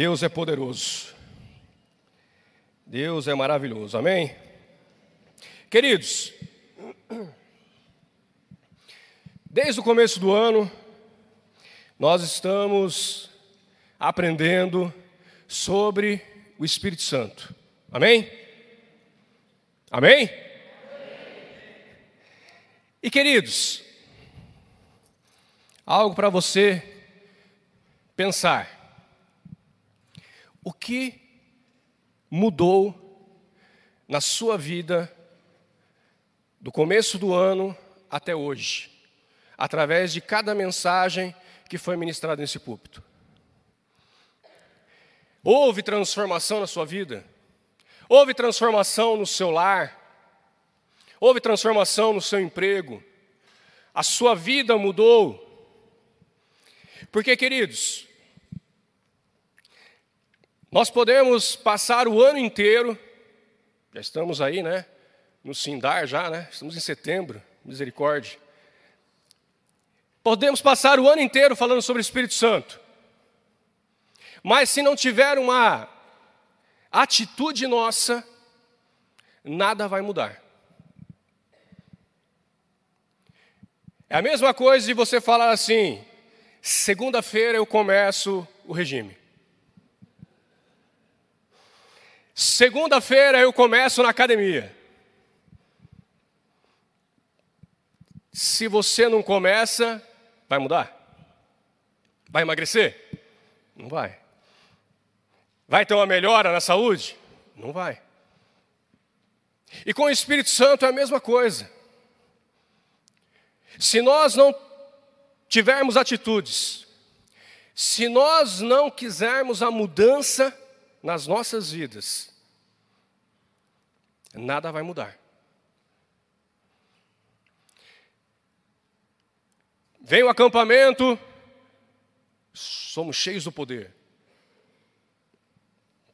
Deus é poderoso. Deus é maravilhoso. Amém? Queridos, desde o começo do ano, nós estamos aprendendo sobre o Espírito Santo. Amém? Amém? E queridos, algo para você pensar. O que mudou na sua vida do começo do ano até hoje, através de cada mensagem que foi ministrada nesse púlpito? Houve transformação na sua vida? Houve transformação no seu lar? Houve transformação no seu emprego? A sua vida mudou? Porque, queridos, nós podemos passar o ano inteiro, já estamos aí, né? No Sindar já, né? Estamos em setembro, misericórdia. Podemos passar o ano inteiro falando sobre o Espírito Santo. Mas se não tiver uma atitude nossa, nada vai mudar. É a mesma coisa de você falar assim: segunda-feira eu começo o regime. Segunda-feira eu começo na academia. Se você não começa, vai mudar? Vai emagrecer? Não vai. Vai ter uma melhora na saúde? Não vai. E com o Espírito Santo é a mesma coisa. Se nós não tivermos atitudes, se nós não quisermos a mudança nas nossas vidas, nada vai mudar. Vem o acampamento, somos cheios do poder.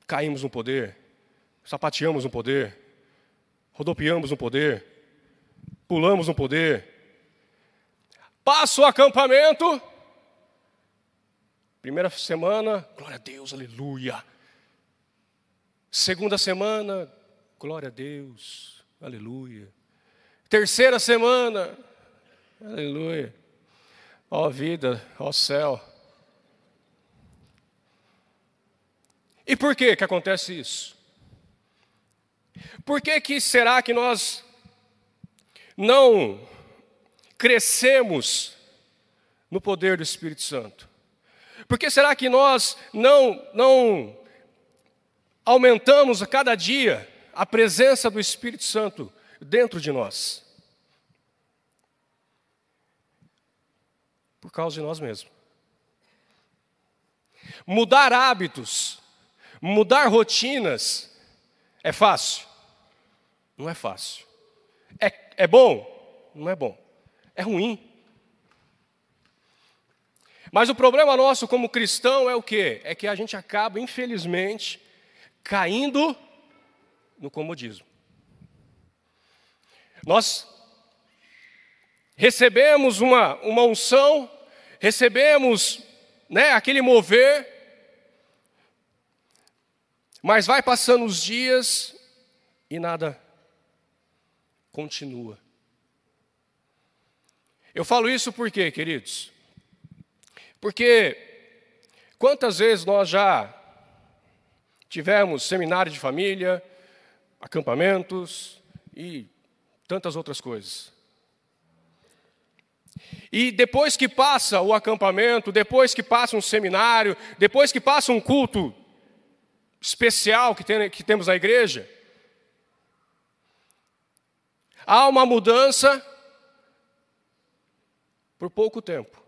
Caímos no poder, sapateamos no poder, rodopiamos no poder, pulamos no poder. Passa o acampamento, primeira semana, glória a Deus, aleluia. Segunda semana, Glória a Deus, aleluia. Terceira semana, aleluia. Ó vida, ó céu. E por que que acontece isso? Por que que será que nós não crescemos no poder do Espírito Santo? Por que será que nós não não aumentamos a cada dia a presença do Espírito Santo dentro de nós? Por causa de nós mesmos. Mudar hábitos, mudar rotinas, é fácil? Não é fácil. É, é bom? Não é bom. É ruim. Mas o problema nosso como cristão é o quê? É que a gente acaba, infelizmente, caindo no comodismo. Nós recebemos uma, uma unção, recebemos né, aquele mover, mas vai passando os dias e nada continua. Eu falo isso por quê, queridos? Porque quantas vezes nós já tivemos seminário de família, acampamentos e tantas outras coisas. E depois que passa o acampamento, depois que passa um seminário, depois que passa um culto especial que, tem, que temos na igreja, há uma mudança por pouco tempo.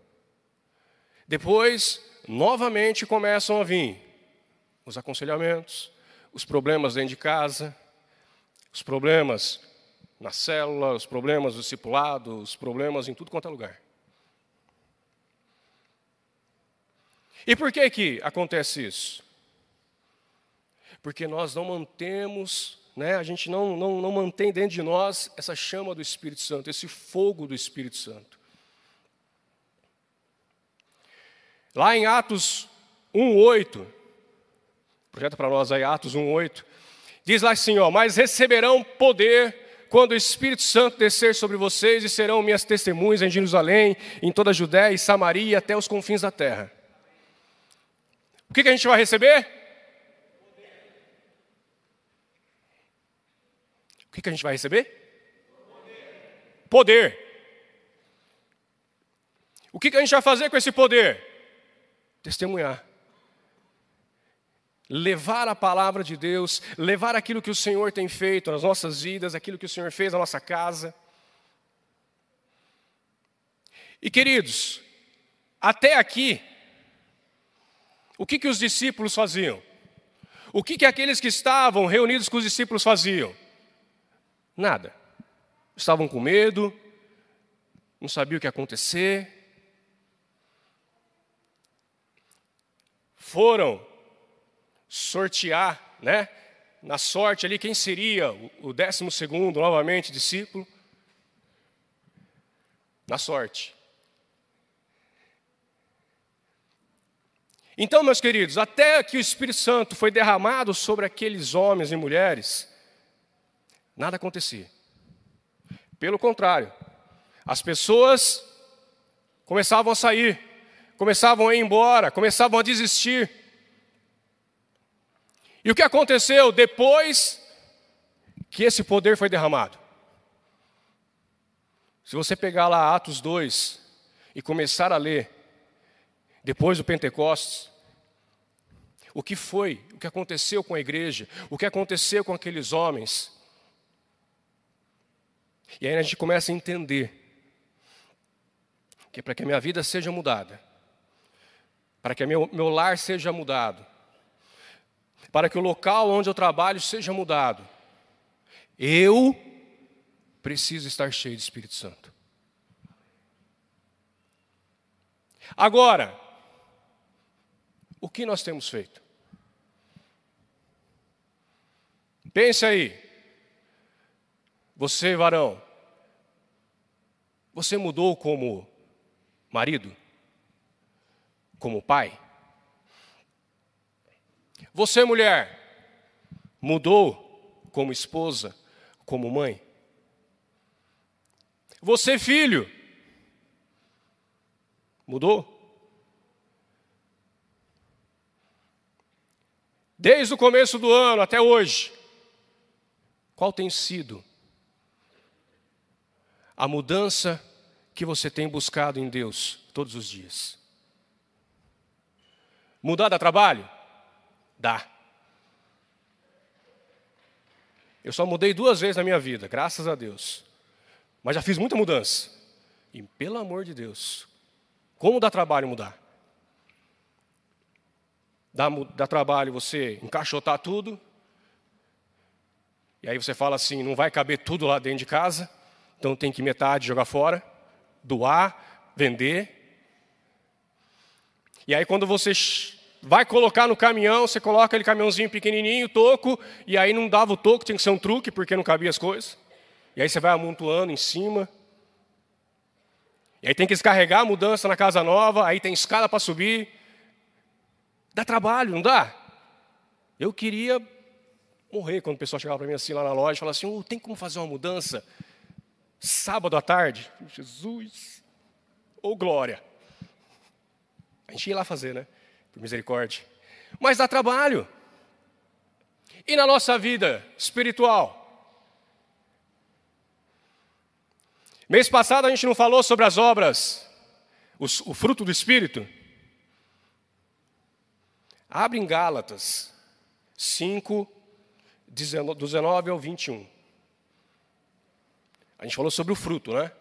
Depois, novamente começam a vir os aconselhamentos, os problemas dentro de casa, os problemas na célula, os problemas do discipulado, os problemas em tudo quanto é lugar. E por que que acontece isso? Porque nós não mantemos, né, a gente não, não, não mantém dentro de nós essa chama do Espírito Santo, esse fogo do Espírito Santo. Lá em Atos 1,8, projeta para nós aí Atos 1:8. Diz lá assim, ó, mas receberão poder quando o Espírito Santo descer sobre vocês e serão minhas testemunhas em Jerusalém, em toda a Judéia e Samaria até os confins da terra. O que, que a gente vai receber? O que, que a gente vai receber? Poder. poder. O que, que a gente vai fazer com esse poder? Testemunhar. Levar a palavra de Deus, levar aquilo que o Senhor tem feito nas nossas vidas, aquilo que o Senhor fez na nossa casa. E queridos, até aqui, o que, que os discípulos faziam? O que, que aqueles que estavam reunidos com os discípulos faziam? Nada. Estavam com medo, não sabiam o que ia acontecer. Foram sortear, né? Na sorte ali, quem seria o décimo segundo, novamente, discípulo? Na sorte. Então, meus queridos, até que o Espírito Santo foi derramado sobre aqueles homens e mulheres, nada acontecia. Pelo contrário, as pessoas começavam a sair, começavam a ir embora, começavam a desistir. E o que aconteceu depois que esse poder foi derramado? Se você pegar lá Atos 2 e começar a ler, depois do Pentecostes, o que foi, o que aconteceu com a igreja, o que aconteceu com aqueles homens. E aí a gente começa a entender que para que a minha vida seja mudada, para que meu, meu lar seja mudado, para que o local onde eu trabalho seja mudado, eu preciso estar cheio de Espírito Santo. Agora, o que nós temos feito? Pense aí. Você, varão, você mudou como marido? Como pai? Você, mulher, mudou como esposa, como mãe? Você, filho, mudou? Desde o começo do ano até hoje, qual tem sido a mudança que você tem buscado em Deus todos os dias? Mudar de trabalho? Dá. Eu só mudei duas vezes na minha vida, graças a Deus. Mas já fiz muita mudança. E pelo amor de Deus, como dá trabalho mudar? dá, dá trabalho você encaixotar tudo. E aí você fala assim: não vai caber tudo lá dentro de casa, então tem que metade jogar fora, doar, vender. E aí quando você vai colocar no caminhão, você coloca aquele caminhãozinho pequenininho, toco, e aí não dava o toco, tinha que ser um truque, porque não cabia as coisas. E aí você vai amontoando em cima. E aí tem que descarregar a mudança na casa nova, aí tem escada para subir, Dá trabalho, não dá? Eu queria morrer quando o pessoal chegava para mim assim lá na loja e falava assim: oh, tem como fazer uma mudança sábado à tarde? Jesus, ou oh, glória. A gente ia lá fazer, né? Por misericórdia. Mas dá trabalho. E na nossa vida espiritual? Mês passado a gente não falou sobre as obras, o fruto do Espírito? Abre em Gálatas 5, 19 ao 21. A gente falou sobre o fruto, né?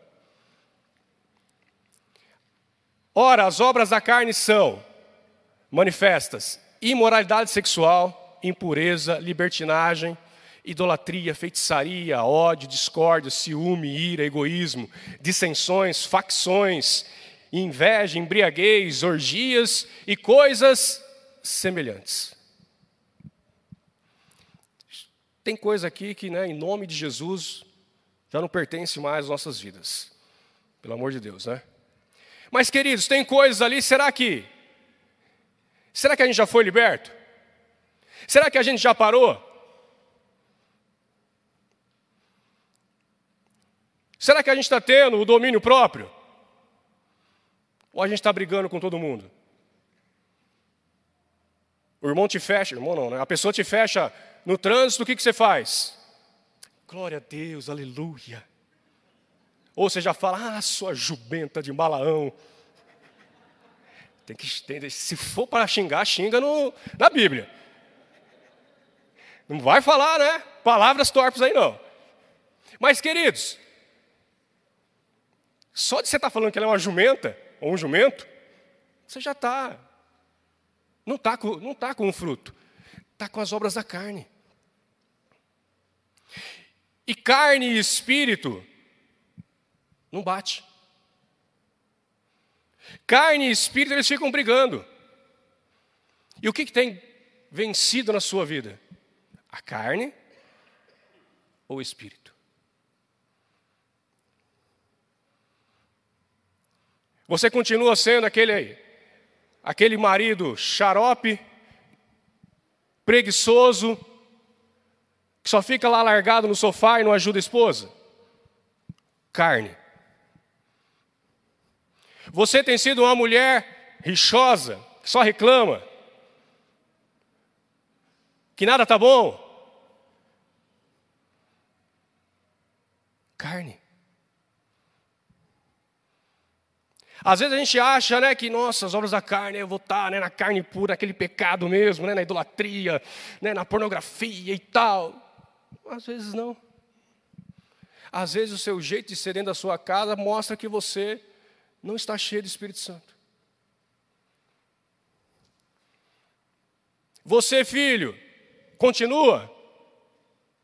Ora, as obras da carne são manifestas: imoralidade sexual, impureza, libertinagem, idolatria, feitiçaria, ódio, discórdia, ciúme, ira, egoísmo, dissensões, facções, inveja, embriaguez, orgias e coisas semelhantes. Tem coisa aqui que, né, em nome de Jesus, já não pertence mais às nossas vidas. Pelo amor de Deus, né? Mas, queridos, tem coisas ali, será que. Será que a gente já foi liberto? Será que a gente já parou? Será que a gente está tendo o domínio próprio? Ou a gente está brigando com todo mundo? O irmão te fecha, irmão não, né? A pessoa te fecha no trânsito, o que, que você faz? Glória a Deus, aleluia. Ou você já fala, ah, sua jumenta de Balaão. Tem que, se for para xingar, xinga no, na Bíblia. Não vai falar, né? Palavras torpes aí não. Mas, queridos, só de você estar tá falando que ela é uma jumenta, ou um jumento, você já está. Não está com, não tá com o fruto. Está com as obras da carne. E carne e espírito não bate. Carne e espírito eles ficam brigando. E o que, que tem vencido na sua vida? A carne ou o espírito? Você continua sendo aquele aquele marido xarope, preguiçoso, que só fica lá largado no sofá e não ajuda a esposa? Carne. Você tem sido uma mulher rixosa, que só reclama, que nada está bom? Carne. Às vezes a gente acha né, que, nossa, as obras da carne, eu vou estar né, na carne pura, aquele pecado mesmo, né, na idolatria, né, na pornografia e tal. Às vezes não. Às vezes o seu jeito de ser dentro da sua casa mostra que você não está cheio do Espírito Santo. Você, filho, continua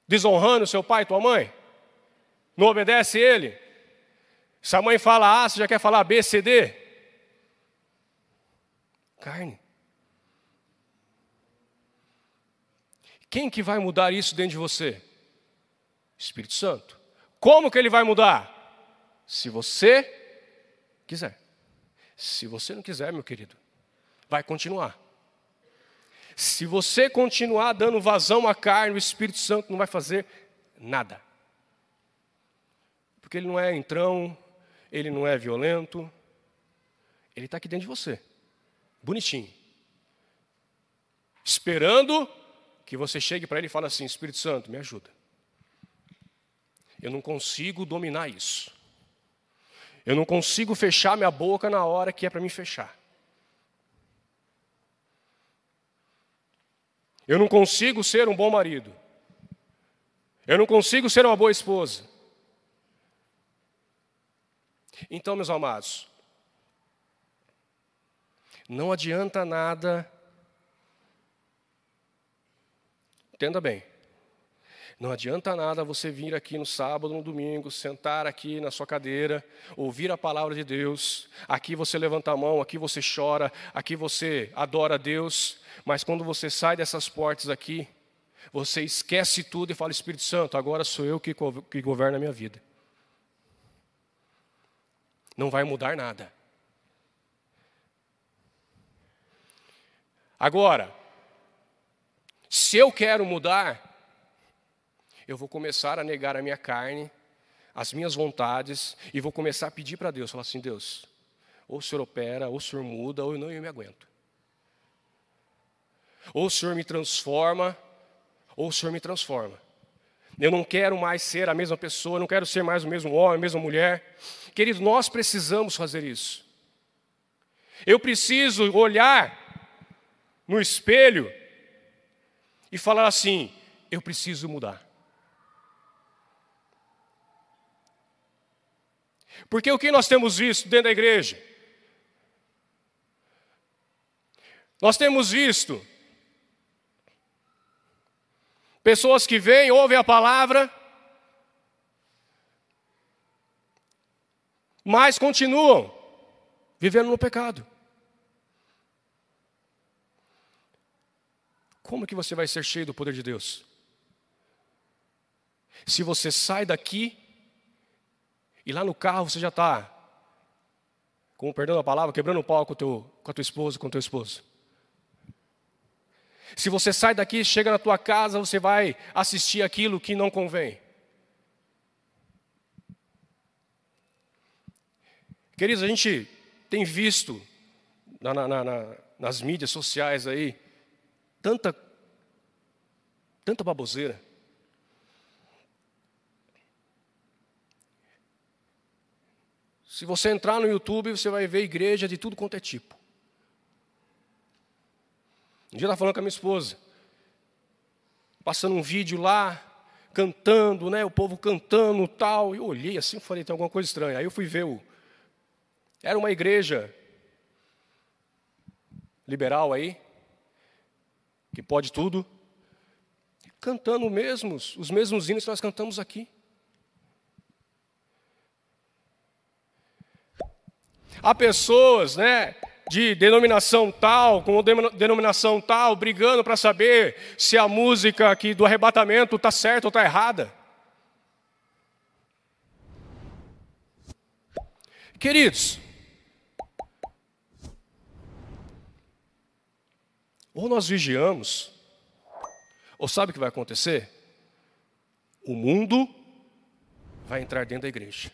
desonrando seu pai e tua mãe? Não obedece ele? Se a mãe fala A, você já quer falar B, C, D? Carne. Quem que vai mudar isso dentro de você? Espírito Santo. Como que ele vai mudar? Se você quiser. Se você não quiser, meu querido, vai continuar. Se você continuar dando vazão à carne, o Espírito Santo não vai fazer nada. Porque ele não é entrão, ele não é violento, ele está aqui dentro de você, bonitinho, esperando que você chegue para ele e fale assim: Espírito Santo, me ajuda. Eu não consigo dominar isso. Eu não consigo fechar minha boca na hora que é para me fechar. Eu não consigo ser um bom marido. Eu não consigo ser uma boa esposa. Então, meus amados, não adianta nada. Entenda bem. Não adianta nada você vir aqui no sábado, no domingo, sentar aqui na sua cadeira, ouvir a palavra de Deus. Aqui você levanta a mão, aqui você chora, aqui você adora a Deus. Mas quando você sai dessas portas aqui, você esquece tudo e fala: Espírito Santo, agora sou eu que, que governo a minha vida não vai mudar nada. Agora, se eu quero mudar, eu vou começar a negar a minha carne, as minhas vontades, e vou começar a pedir para Deus, falar assim, Deus, ou o Senhor opera, ou o Senhor muda, ou eu não eu me aguento. Ou o Senhor me transforma, ou o Senhor me transforma. Eu não quero mais ser a mesma pessoa, não quero ser mais o mesmo homem, a mesma mulher. Querido, nós precisamos fazer isso. Eu preciso olhar no espelho e falar assim: eu preciso mudar. Porque o que nós temos visto dentro da igreja? Nós temos visto Pessoas que vêm, ouvem a palavra, mas continuam vivendo no pecado. Como que você vai ser cheio do poder de Deus? Se você sai daqui e lá no carro você já está, com perdão da palavra, quebrando o pau com, teu, com a tua esposa, com o teu esposo. Se você sai daqui, chega na tua casa, você vai assistir aquilo que não convém. Queridos, a gente tem visto na, na, na, nas mídias sociais aí tanta, tanta baboseira. Se você entrar no YouTube, você vai ver igreja de tudo quanto é tipo. Um dia eu estava falando com a minha esposa, passando um vídeo lá, cantando, né, o povo cantando tal, e eu olhei assim, falei, tem alguma coisa estranha. Aí eu fui ver o. Era uma igreja liberal aí, que pode tudo, cantando mesmos, os mesmos hinos que nós cantamos aqui. Há pessoas, né, de denominação tal, com denominação tal, brigando para saber se a música aqui do arrebatamento está certa ou está errada. Queridos, ou nós vigiamos, ou sabe o que vai acontecer? O mundo vai entrar dentro da igreja.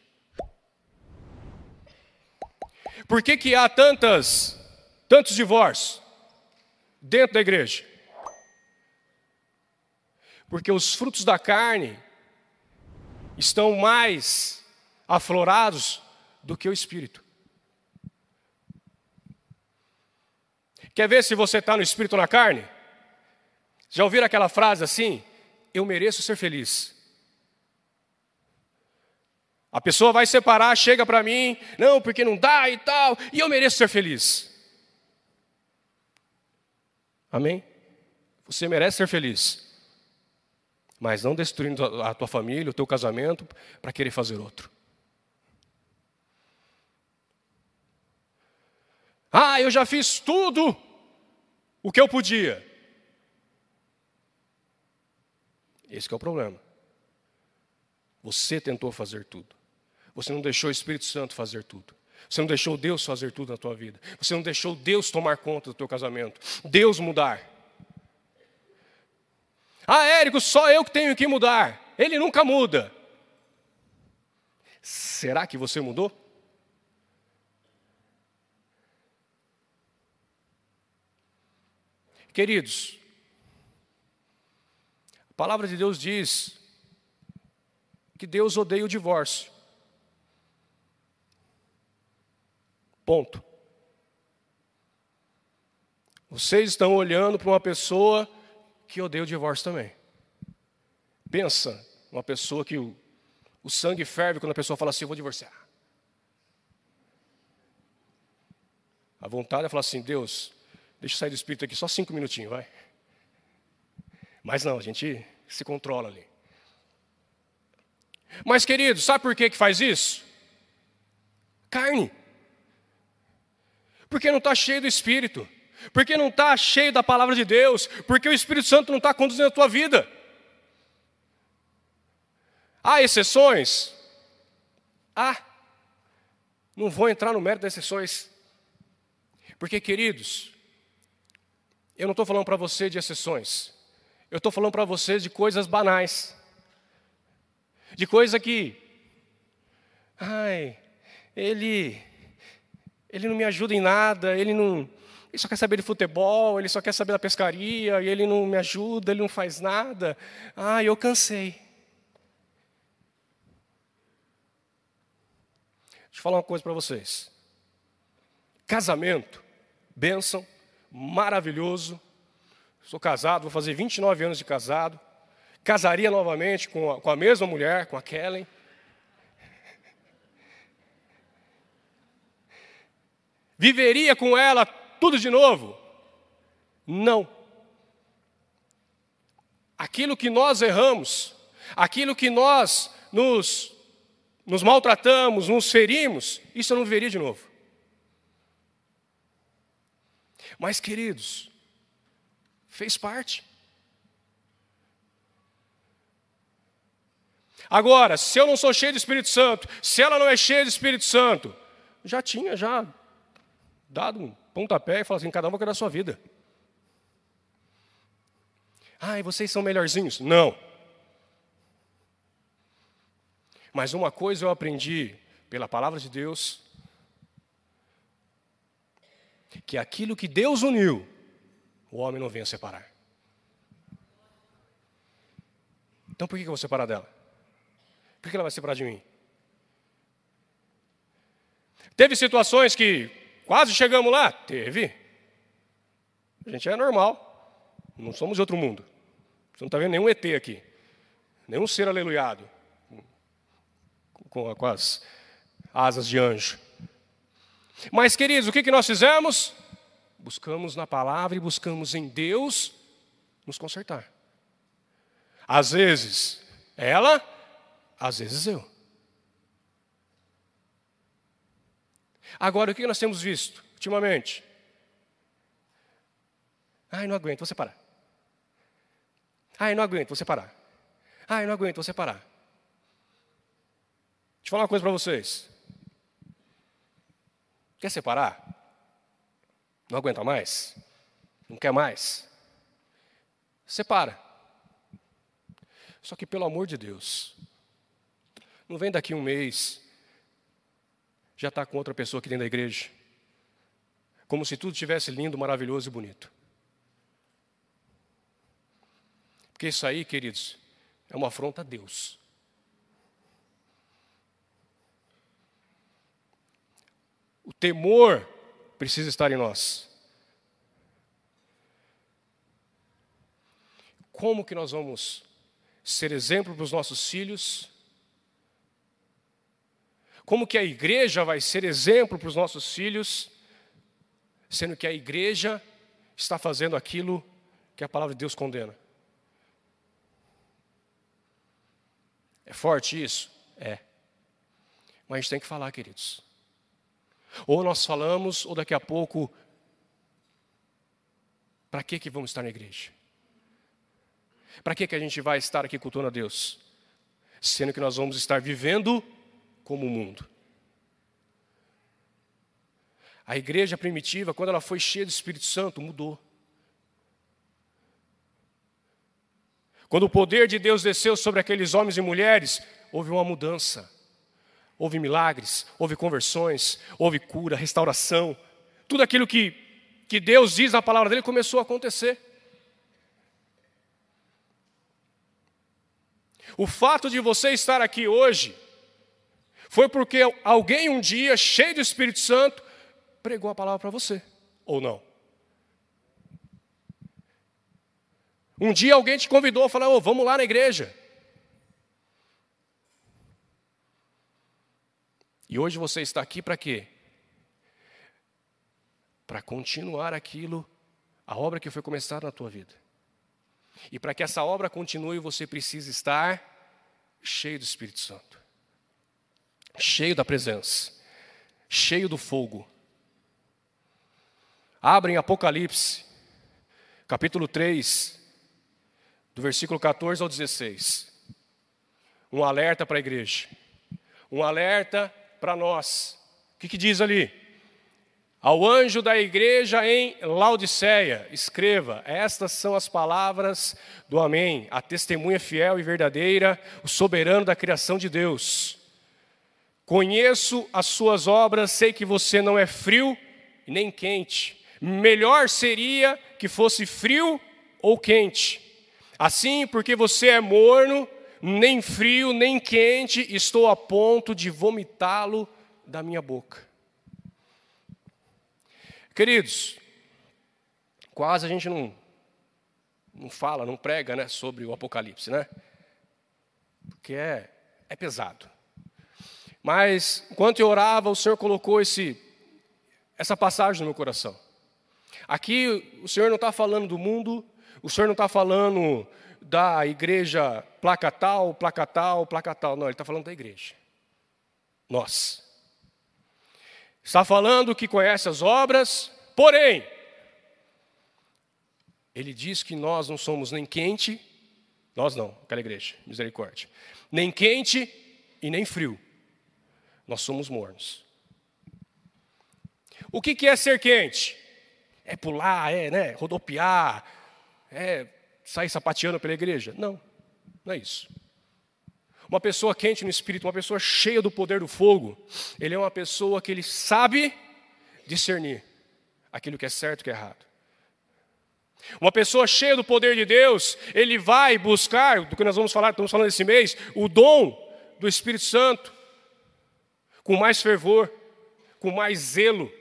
Por que, que há tantas, tantos divórcios dentro da igreja? Porque os frutos da carne estão mais aflorados do que o espírito. Quer ver se você está no espírito ou na carne? Já ouviram aquela frase assim? Eu mereço ser feliz. A pessoa vai separar, chega para mim, não, porque não dá e tal, e eu mereço ser feliz. Amém? Você merece ser feliz. Mas não destruindo a tua família, o teu casamento, para querer fazer outro. Ah, eu já fiz tudo o que eu podia. Esse é o problema. Você tentou fazer tudo. Você não deixou o Espírito Santo fazer tudo. Você não deixou Deus fazer tudo na tua vida. Você não deixou Deus tomar conta do teu casamento. Deus mudar. Ah, Érico, só eu que tenho que mudar. Ele nunca muda. Será que você mudou? Queridos, a palavra de Deus diz que Deus odeia o divórcio. Ponto. Vocês estão olhando para uma pessoa que odeia o divórcio também. Pensa, uma pessoa que o, o sangue ferve quando a pessoa fala assim: Eu vou divorciar. A vontade é falar assim: Deus, deixa eu sair do espírito aqui só cinco minutinhos, vai. Mas não, a gente se controla ali. Mas, querido, sabe por que, que faz isso? Carne. Porque não está cheio do Espírito, porque não está cheio da palavra de Deus, porque o Espírito Santo não está conduzindo a tua vida. Há exceções? Há. Não vou entrar no mérito das exceções. Porque, queridos, eu não estou falando para você de exceções. Eu estou falando para você de coisas banais. De coisa que. Ai, ele ele não me ajuda em nada, ele não. Ele só quer saber de futebol, ele só quer saber da pescaria, e ele não me ajuda, ele não faz nada. Ah, eu cansei. Deixa eu falar uma coisa para vocês. Casamento, bênção, maravilhoso. Sou casado, vou fazer 29 anos de casado. Casaria novamente com a, com a mesma mulher, com a Kellen. Viveria com ela tudo de novo? Não. Aquilo que nós erramos, aquilo que nós nos, nos maltratamos, nos ferimos, isso eu não viveria de novo. Mas, queridos, fez parte. Agora, se eu não sou cheio do Espírito Santo, se ela não é cheia do Espírito Santo, já tinha já dado um pontapé e falado assim: cada um vai cuidar da sua vida. Ai, vocês são melhorzinhos. Não. Mas uma coisa eu aprendi pela palavra de Deus, que aquilo que Deus uniu, o homem não venha separar. Então por que eu vou separar dela? Por que ela vai separar de mim? Teve situações que quase chegamos lá? Teve. A gente é normal. Não somos de outro mundo. Você não está vendo nenhum ET aqui. Nenhum ser aleluiado. Com, com as asas de anjo. Mas, queridos, o que, que nós fizemos? Buscamos na palavra e buscamos em Deus nos consertar. Às vezes ela, às vezes eu. Agora, o que nós temos visto ultimamente? Ai, não aguento, vou separar. Ai, não aguento, vou separar. Ai, não aguento, vou separar. Deixa eu falar uma coisa para vocês. Quer separar? Não aguenta mais? Não quer mais? Separa. Só que, pelo amor de Deus, não vem daqui um mês, já está com outra pessoa aqui dentro da igreja. Como se tudo estivesse lindo, maravilhoso e bonito. Porque isso aí, queridos, é uma afronta a Deus. O temor precisa estar em nós. Como que nós vamos ser exemplo para os nossos filhos como que a igreja vai ser exemplo para os nossos filhos, sendo que a igreja está fazendo aquilo que a palavra de Deus condena? É forte isso? É. Mas a gente tem que falar, queridos. Ou nós falamos, ou daqui a pouco, para que, que vamos estar na igreja? Para que, que a gente vai estar aqui cultuando a Deus? Sendo que nós vamos estar vivendo como o mundo. A igreja primitiva, quando ela foi cheia do Espírito Santo, mudou. Quando o poder de Deus desceu sobre aqueles homens e mulheres, houve uma mudança. Houve milagres, houve conversões, houve cura, restauração. Tudo aquilo que, que Deus diz na palavra dele começou a acontecer. O fato de você estar aqui hoje foi porque alguém um dia, cheio do Espírito Santo, pregou a palavra para você, ou não? Um dia alguém te convidou a falar, oh, vamos lá na igreja. E hoje você está aqui para quê? Para continuar aquilo, a obra que foi começada na tua vida. E para que essa obra continue, você precisa estar cheio do Espírito Santo cheio da presença, cheio do fogo. Abrem Apocalipse, capítulo 3, do versículo 14 ao 16. Um alerta para a igreja, um alerta para nós. O que, que diz ali? Ao anjo da igreja em Laodiceia, escreva: Estas são as palavras do Amém, a testemunha fiel e verdadeira, o soberano da criação de Deus. Conheço as suas obras, sei que você não é frio nem quente. Melhor seria que fosse frio ou quente. Assim, porque você é morno, nem frio nem quente, estou a ponto de vomitá-lo da minha boca. Queridos, quase a gente não, não fala, não prega né, sobre o Apocalipse, né? Porque é, é pesado. Mas enquanto eu orava, o Senhor colocou esse, essa passagem no meu coração. Aqui o Senhor não está falando do mundo, o Senhor não está falando da igreja placa tal, placa tal, placa tal. Não, Ele está falando da igreja. Nós. Está falando que conhece as obras, porém, Ele diz que nós não somos nem quente, nós não, aquela igreja, misericórdia, nem quente e nem frio nós somos mornos. O que, é ser quente? É pular, é né, rodopiar, é sair sapateando pela igreja? Não, não é isso. Uma pessoa quente no espírito, uma pessoa cheia do poder do fogo, ele é uma pessoa que ele sabe discernir aquilo que é certo e que é errado. Uma pessoa cheia do poder de Deus, ele vai buscar, do que nós vamos falar, estamos falando esse mês, o dom do Espírito Santo, com mais fervor, com mais zelo.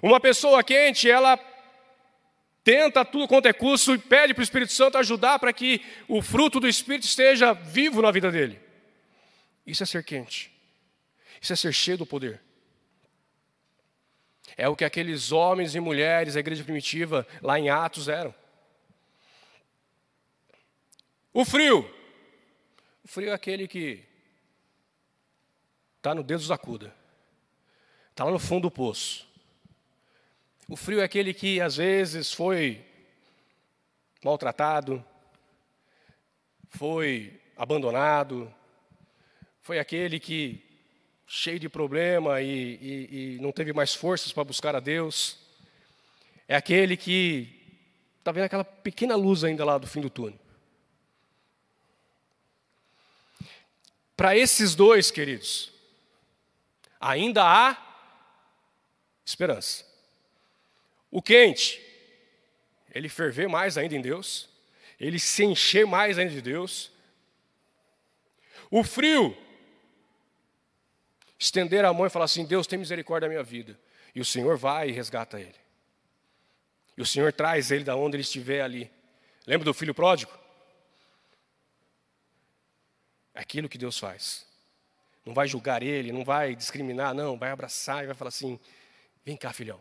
Uma pessoa quente, ela tenta tudo quanto é curso e pede para o Espírito Santo ajudar para que o fruto do Espírito esteja vivo na vida dele. Isso é ser quente. Isso é ser cheio do poder. É o que aqueles homens e mulheres da igreja primitiva lá em Atos eram. O frio. O frio é aquele que está no dedo da cuda, está lá no fundo do poço. O frio é aquele que às vezes foi maltratado, foi abandonado, foi aquele que, cheio de problema e, e, e não teve mais forças para buscar a Deus, é aquele que está vendo aquela pequena luz ainda lá do fim do túnel. Para esses dois, queridos, ainda há esperança. O quente, ele ferver mais ainda em Deus, ele se encher mais ainda de Deus. O frio, estender a mão e falar assim: Deus tem misericórdia da minha vida. E o Senhor vai e resgata ele. E o Senhor traz ele da onde ele estiver ali. Lembra do filho pródigo? É aquilo que Deus faz. Não vai julgar ele, não vai discriminar, não, vai abraçar e vai falar assim: vem cá, filhão.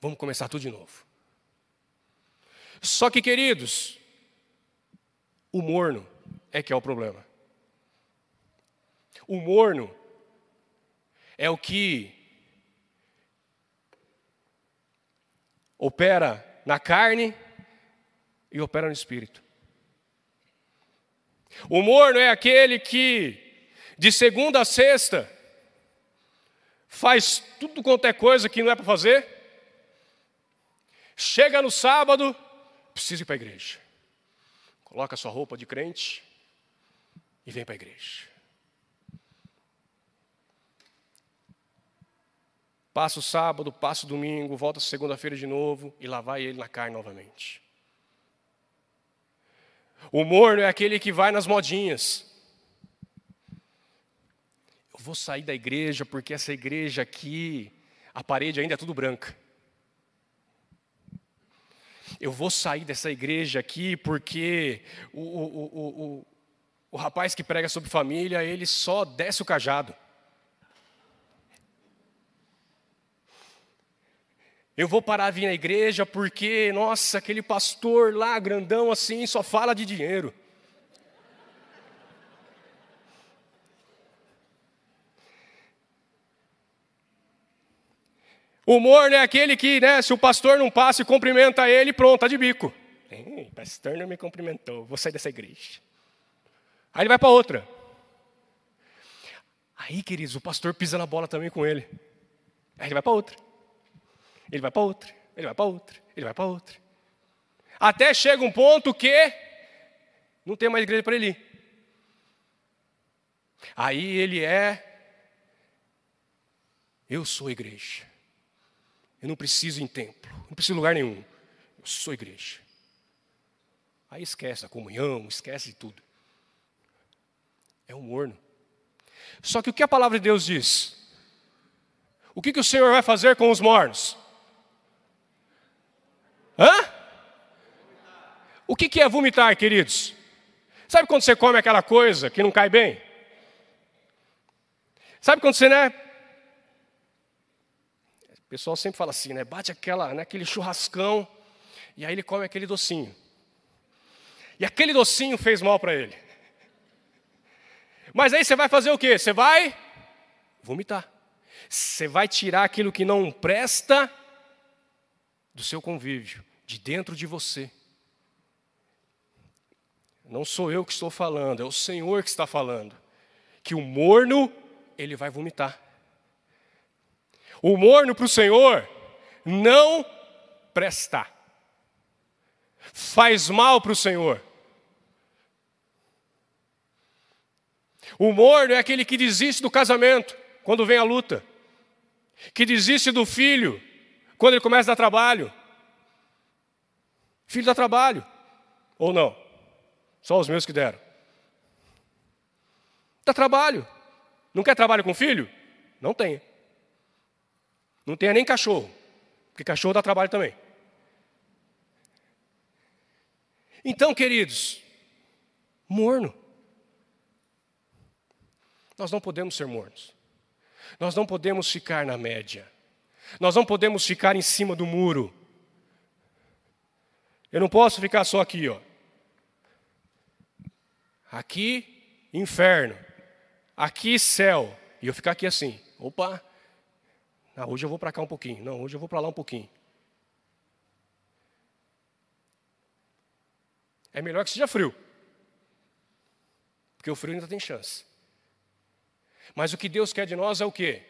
Vamos começar tudo de novo. Só que, queridos, o morno é que é o problema. O morno é o que opera na carne e opera no espírito. O morno é aquele que, de segunda a sexta, faz tudo quanto é coisa que não é para fazer, Chega no sábado, precisa ir para a igreja. Coloca sua roupa de crente e vem para a igreja. Passa o sábado, passa o domingo, volta segunda-feira de novo e lá vai ele na carne novamente. O morno é aquele que vai nas modinhas. Vou sair da igreja porque essa igreja aqui, a parede ainda é tudo branca eu vou sair dessa igreja aqui porque o, o, o, o, o rapaz que prega sobre família, ele só desce o cajado. Eu vou parar de vir na igreja porque, nossa, aquele pastor lá, grandão assim, só fala de dinheiro. O morno é aquele que, né, se o pastor não passa e cumprimenta ele, pronto, está de bico. o pastor não me cumprimentou, vou sair dessa igreja. Aí ele vai para outra. Aí, queridos, o pastor pisa na bola também com ele. Aí ele vai para outra. Ele vai para outra. Ele vai para outra. Ele vai para outra. Até chega um ponto que não tem mais igreja para ele ir. Aí ele é. Eu sou igreja. Eu não preciso ir em templo, não preciso de lugar nenhum. Eu sou igreja. Aí esquece a comunhão, esquece de tudo. É um morno. Só que o que a palavra de Deus diz? O que, que o Senhor vai fazer com os mornos? Hã? O que, que é vomitar, queridos? Sabe quando você come aquela coisa que não cai bem? Sabe quando você, né, pessoal sempre fala assim, né? Bate aquela, né, aquele churrascão e aí ele come aquele docinho. E aquele docinho fez mal para ele. Mas aí você vai fazer o quê? Você vai vomitar. Você vai tirar aquilo que não presta do seu convívio, de dentro de você. Não sou eu que estou falando, é o Senhor que está falando. Que o morno, ele vai vomitar. O morno para o Senhor não prestar. faz mal para o Senhor. O morno é aquele que desiste do casamento quando vem a luta, que desiste do filho quando ele começa a dar trabalho. Filho dá trabalho, ou não? Só os meus que deram. Dá trabalho. Não quer trabalho com filho? Não tenha. Não tenha nem cachorro, porque cachorro dá trabalho também. Então, queridos, morno. Nós não podemos ser mornos. Nós não podemos ficar na média. Nós não podemos ficar em cima do muro. Eu não posso ficar só aqui, ó. Aqui, inferno. Aqui, céu. E eu ficar aqui assim. Opa. Não, hoje eu vou para cá um pouquinho. Não, hoje eu vou para lá um pouquinho. É melhor que seja frio. Porque o frio ainda tem chance. Mas o que Deus quer de nós é o quê?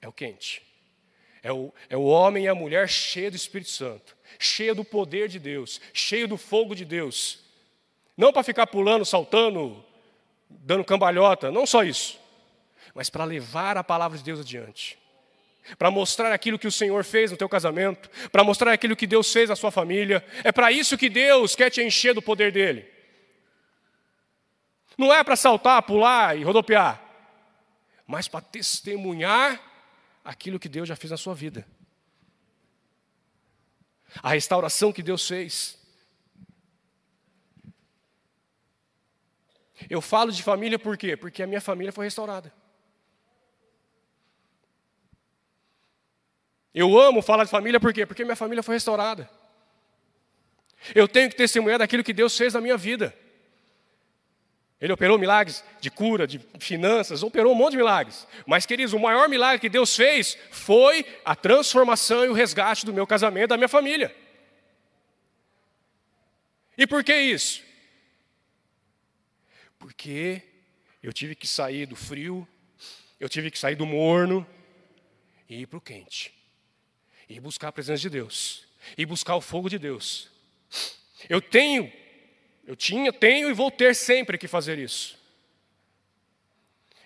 É o quente. É o, é o homem e a mulher cheio do Espírito Santo, cheio do poder de Deus, cheio do fogo de Deus. Não para ficar pulando, saltando, dando cambalhota, não só isso, mas para levar a palavra de Deus adiante. Para mostrar aquilo que o Senhor fez no teu casamento, para mostrar aquilo que Deus fez na sua família. É para isso que Deus quer te encher do poder dele. Não é para saltar, pular e rodopiar mas para testemunhar aquilo que Deus já fez na sua vida. A restauração que Deus fez. Eu falo de família por quê? Porque a minha família foi restaurada. Eu amo falar de família por quê? Porque minha família foi restaurada. Eu tenho que testemunhar daquilo que Deus fez na minha vida. Ele operou milagres de cura, de finanças, operou um monte de milagres. Mas, queridos, o maior milagre que Deus fez foi a transformação e o resgate do meu casamento, da minha família. E por que isso? Porque eu tive que sair do frio, eu tive que sair do morno e ir para o quente. E buscar a presença de Deus. E buscar o fogo de Deus. Eu tenho eu tinha, tenho e vou ter sempre que fazer isso.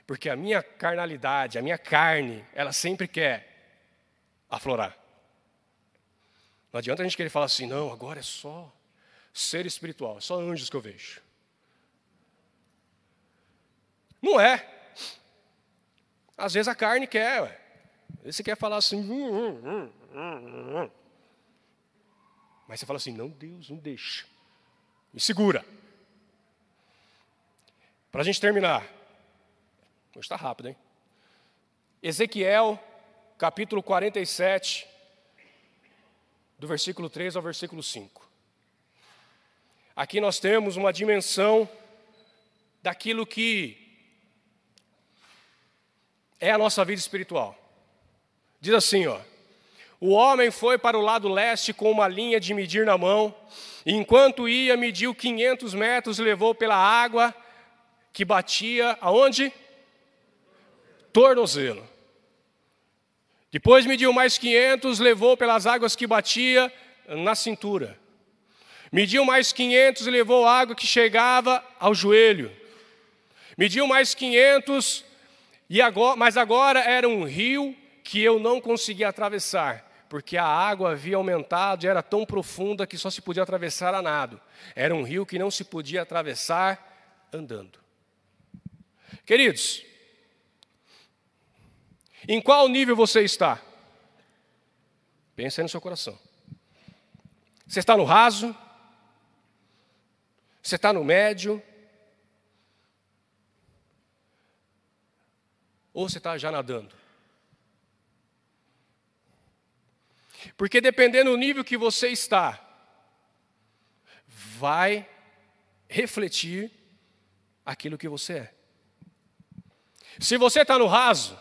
Porque a minha carnalidade, a minha carne, ela sempre quer aflorar. Não adianta a gente querer falar assim, não, agora é só ser espiritual, é só anjos que eu vejo. Não é. Às vezes a carne quer, ué. Às vezes você quer falar assim, hum, hum, hum, mas você fala assim, não, Deus, não deixa. Me segura. Para a gente terminar. Hoje está rápido, hein? Ezequiel, capítulo 47, do versículo 3 ao versículo 5. Aqui nós temos uma dimensão daquilo que é a nossa vida espiritual. Diz assim, ó: O homem foi para o lado leste com uma linha de medir na mão Enquanto ia, mediu 500 metros, levou pela água que batia aonde? Tornozelo. Depois mediu mais 500, levou pelas águas que batia na cintura. Mediu mais 500 e levou água que chegava ao joelho. Mediu mais 500, e agora, mas agora era um rio que eu não conseguia atravessar porque a água havia aumentado e era tão profunda que só se podia atravessar a nado. Era um rio que não se podia atravessar andando. Queridos, em qual nível você está? Pensa aí no seu coração. Você está no raso? Você está no médio? Ou você está já nadando? Porque dependendo do nível que você está, vai refletir aquilo que você é. Se você está no raso,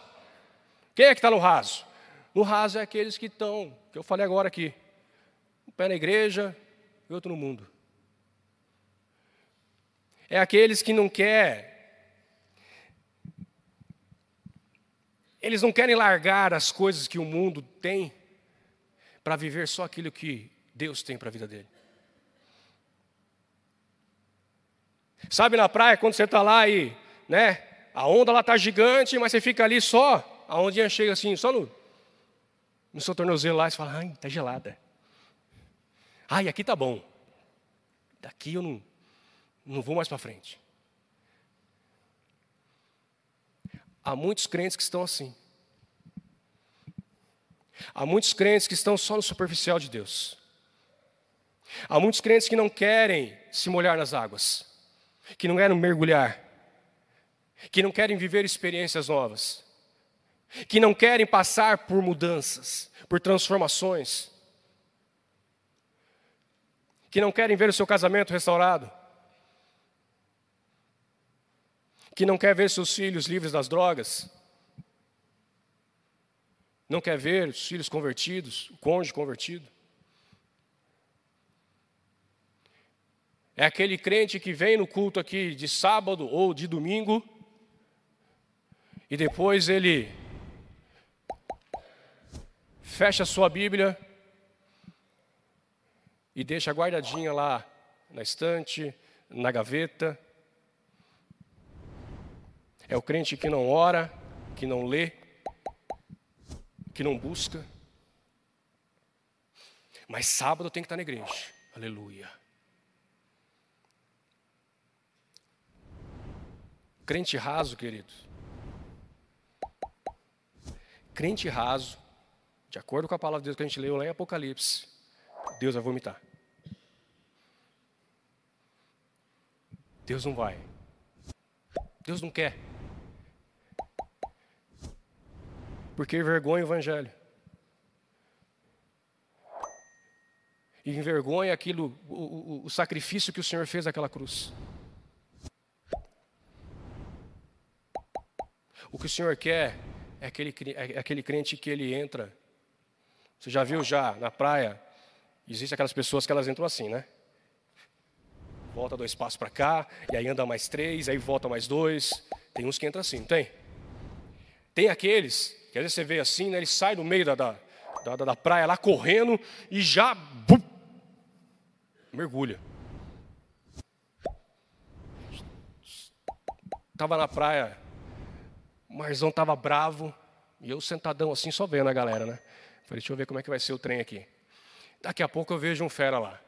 quem é que está no raso? No raso é aqueles que estão, que eu falei agora aqui, um pé na igreja e outro no mundo. É aqueles que não quer eles não querem largar as coisas que o mundo tem para viver só aquilo que Deus tem para a vida dele. Sabe na praia, quando você está lá e, né, a onda lá está gigante, mas você fica ali só, a ondinha chega assim, só no, no seu tornozelo lá, e você fala, ai, está gelada. Ai, aqui tá bom. Daqui eu não, não vou mais para frente. Há muitos crentes que estão assim. Há muitos crentes que estão só no superficial de Deus. Há muitos crentes que não querem se molhar nas águas, que não querem mergulhar, que não querem viver experiências novas, que não querem passar por mudanças, por transformações, que não querem ver o seu casamento restaurado, que não quer ver seus filhos livres das drogas, não quer ver os filhos convertidos, o cônjuge convertido. É aquele crente que vem no culto aqui de sábado ou de domingo e depois ele fecha a sua Bíblia e deixa guardadinha lá na estante, na gaveta. É o crente que não ora, que não lê, que não busca. Mas sábado tem que estar na igreja. Aleluia. Crente raso, queridos. Crente raso, de acordo com a palavra de Deus que a gente leu lá em Apocalipse, Deus vai vomitar. Deus não vai. Deus não quer. Porque envergonha o Evangelho. E envergonha aquilo, o, o, o sacrifício que o Senhor fez naquela cruz. O que o Senhor quer é aquele, é aquele crente que ele entra. Você já viu já na praia? Existem aquelas pessoas que elas entram assim, né? Volta dois passos para cá, e aí anda mais três, aí volta mais dois. Tem uns que entram assim, não tem? Tem aqueles que às vezes você vê assim, né, ele sai do meio da, da, da, da praia lá correndo e já bum, mergulha. Estava na praia o marzão estava bravo, e eu sentadão assim, só vendo a galera, né? Falei, deixa eu ver como é que vai ser o trem aqui. Daqui a pouco eu vejo um fera lá.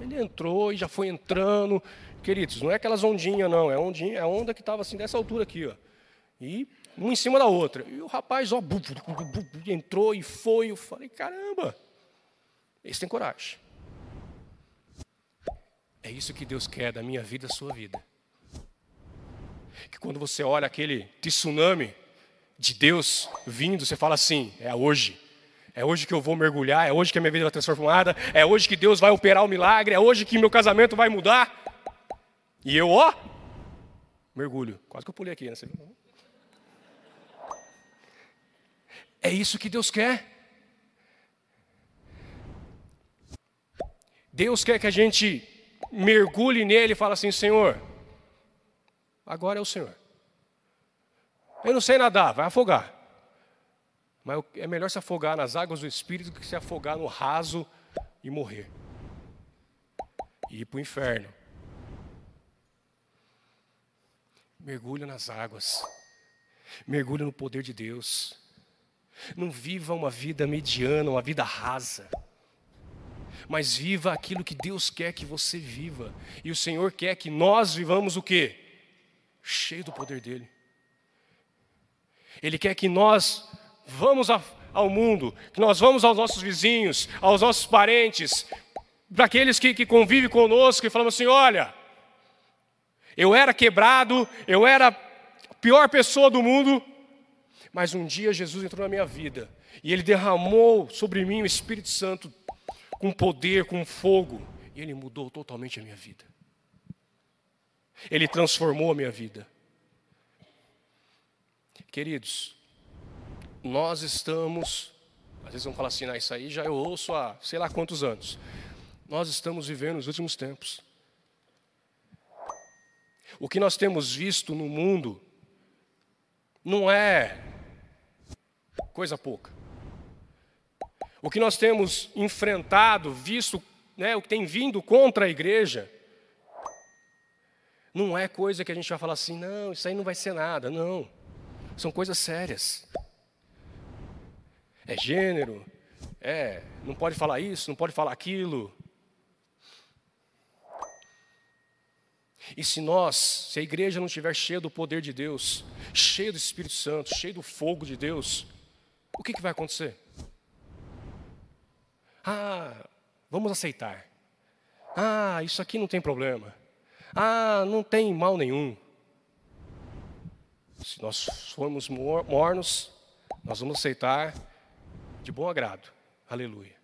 Ele entrou e já foi entrando. Queridos, não é aquelas ondinhas, não. É, ondinha, é onda que estava assim, dessa altura aqui, ó. E uma em cima da outra. E o rapaz, ó, bu, bu, bu, entrou e foi. Eu falei, caramba, esse tem coragem. É isso que Deus quer da minha vida, da sua vida que quando você olha aquele tsunami de Deus vindo, você fala assim: é hoje. É hoje que eu vou mergulhar, é hoje que a minha vida vai ser transformada, é hoje que Deus vai operar o milagre, é hoje que meu casamento vai mudar. E eu, ó, mergulho. Quase que eu pulei aqui, né? É isso que Deus quer. Deus quer que a gente mergulhe nele e fale assim: Senhor, Agora é o Senhor. Eu não sei nadar, vai afogar. Mas é melhor se afogar nas águas do Espírito do que se afogar no raso e morrer. E ir para o inferno. Mergulha nas águas. Mergulha no poder de Deus. Não viva uma vida mediana, uma vida rasa. Mas viva aquilo que Deus quer que você viva. E o Senhor quer que nós vivamos o quê? cheio do poder dele. Ele quer que nós vamos ao mundo, que nós vamos aos nossos vizinhos, aos nossos parentes, para aqueles que, que convivem conosco e falam assim: olha, eu era quebrado, eu era a pior pessoa do mundo, mas um dia Jesus entrou na minha vida e ele derramou sobre mim o Espírito Santo com poder, com fogo, e ele mudou totalmente a minha vida. Ele transformou a minha vida. Queridos, nós estamos, às vezes vão falar assim, ah, isso aí já eu ouço há sei lá quantos anos. Nós estamos vivendo os últimos tempos. O que nós temos visto no mundo não é coisa pouca. O que nós temos enfrentado, visto, né, o que tem vindo contra a igreja, Não é coisa que a gente vai falar assim, não, isso aí não vai ser nada. Não. São coisas sérias. É gênero, é, não pode falar isso, não pode falar aquilo. E se nós, se a igreja não estiver cheia do poder de Deus, cheia do Espírito Santo, cheia do fogo de Deus, o que, que vai acontecer? Ah, vamos aceitar. Ah, isso aqui não tem problema. Ah, não tem mal nenhum. Se nós formos mornos, nós vamos aceitar de bom agrado. Aleluia.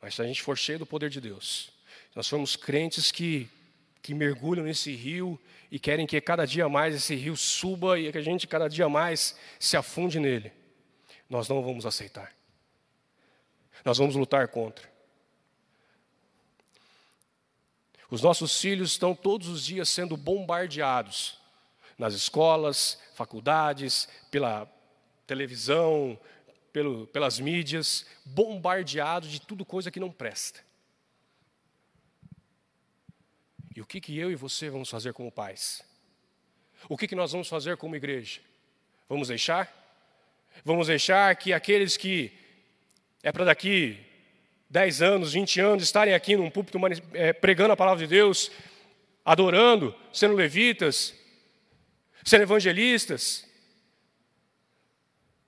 Mas se a gente for cheio do poder de Deus, nós formos crentes que, que mergulham nesse rio e querem que cada dia mais esse rio suba e que a gente cada dia mais se afunde nele, nós não vamos aceitar. Nós vamos lutar contra. Os nossos filhos estão todos os dias sendo bombardeados nas escolas, faculdades, pela televisão, pelo, pelas mídias, bombardeados de tudo coisa que não presta. E o que, que eu e você vamos fazer como pais? O que, que nós vamos fazer como igreja? Vamos deixar? Vamos deixar que aqueles que é para daqui 10 anos, 20 anos, estarem aqui num púlpito é, pregando a palavra de Deus, adorando, sendo levitas, sendo evangelistas,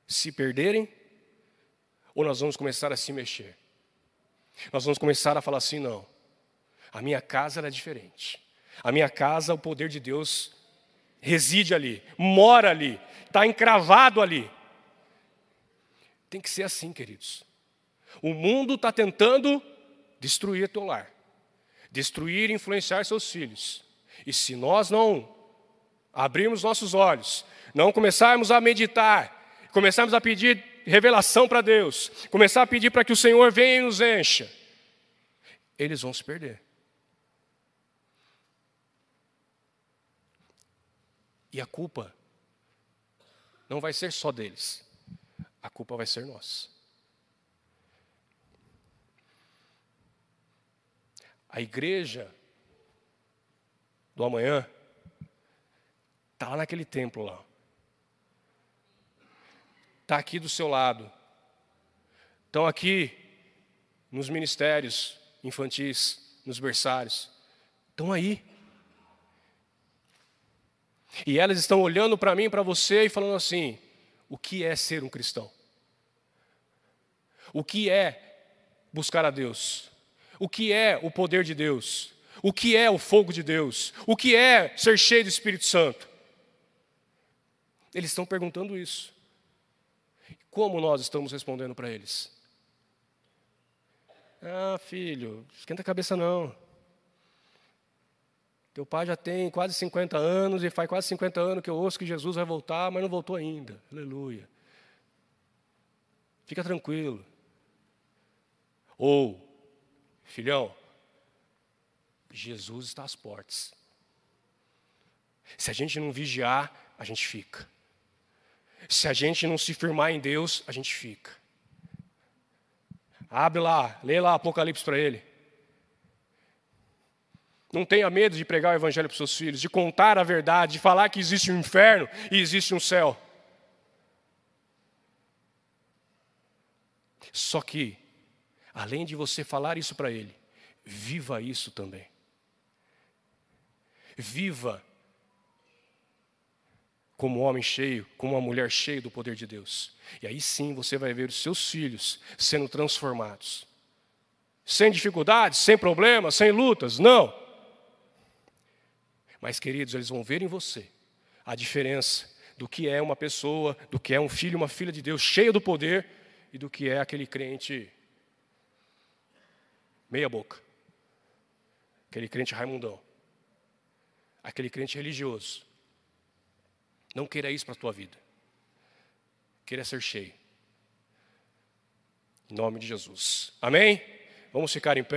se perderem, ou nós vamos começar a se mexer? Nós vamos começar a falar assim: não, a minha casa é diferente. A minha casa, o poder de Deus reside ali, mora ali, está encravado ali. Tem que ser assim, queridos. O mundo está tentando destruir teu lar, destruir e influenciar seus filhos. E se nós não abrirmos nossos olhos, não começarmos a meditar, começarmos a pedir revelação para Deus, começar a pedir para que o Senhor venha e nos encha, eles vão se perder. E a culpa não vai ser só deles, a culpa vai ser nossa. A igreja do amanhã está lá naquele templo lá. Está aqui do seu lado. Estão aqui nos ministérios infantis, nos berçários. Estão aí. E elas estão olhando para mim, para você e falando assim: o que é ser um cristão? O que é buscar a Deus? o que é o poder de Deus, o que é o fogo de Deus, o que é ser cheio do Espírito Santo. Eles estão perguntando isso. Como nós estamos respondendo para eles? Ah, filho, esquenta a cabeça não. Teu pai já tem quase 50 anos e faz quase 50 anos que eu ouço que Jesus vai voltar, mas não voltou ainda. Aleluia. Fica tranquilo. Ou, Filhão, Jesus está às portas. Se a gente não vigiar, a gente fica. Se a gente não se firmar em Deus, a gente fica. Abre lá, lê lá Apocalipse para ele. Não tenha medo de pregar o evangelho para os seus filhos, de contar a verdade, de falar que existe um inferno e existe um céu. Só que Além de você falar isso para ele, viva isso também. Viva como um homem cheio, como uma mulher cheia do poder de Deus. E aí sim você vai ver os seus filhos sendo transformados. Sem dificuldades, sem problemas, sem lutas, não. Mas, queridos, eles vão ver em você a diferença do que é uma pessoa, do que é um filho, uma filha de Deus cheia do poder e do que é aquele crente meia boca. Aquele crente raimundão. Aquele crente religioso. Não queira isso para a tua vida. Queira ser cheio. Em nome de Jesus. Amém? Vamos ficar em pé.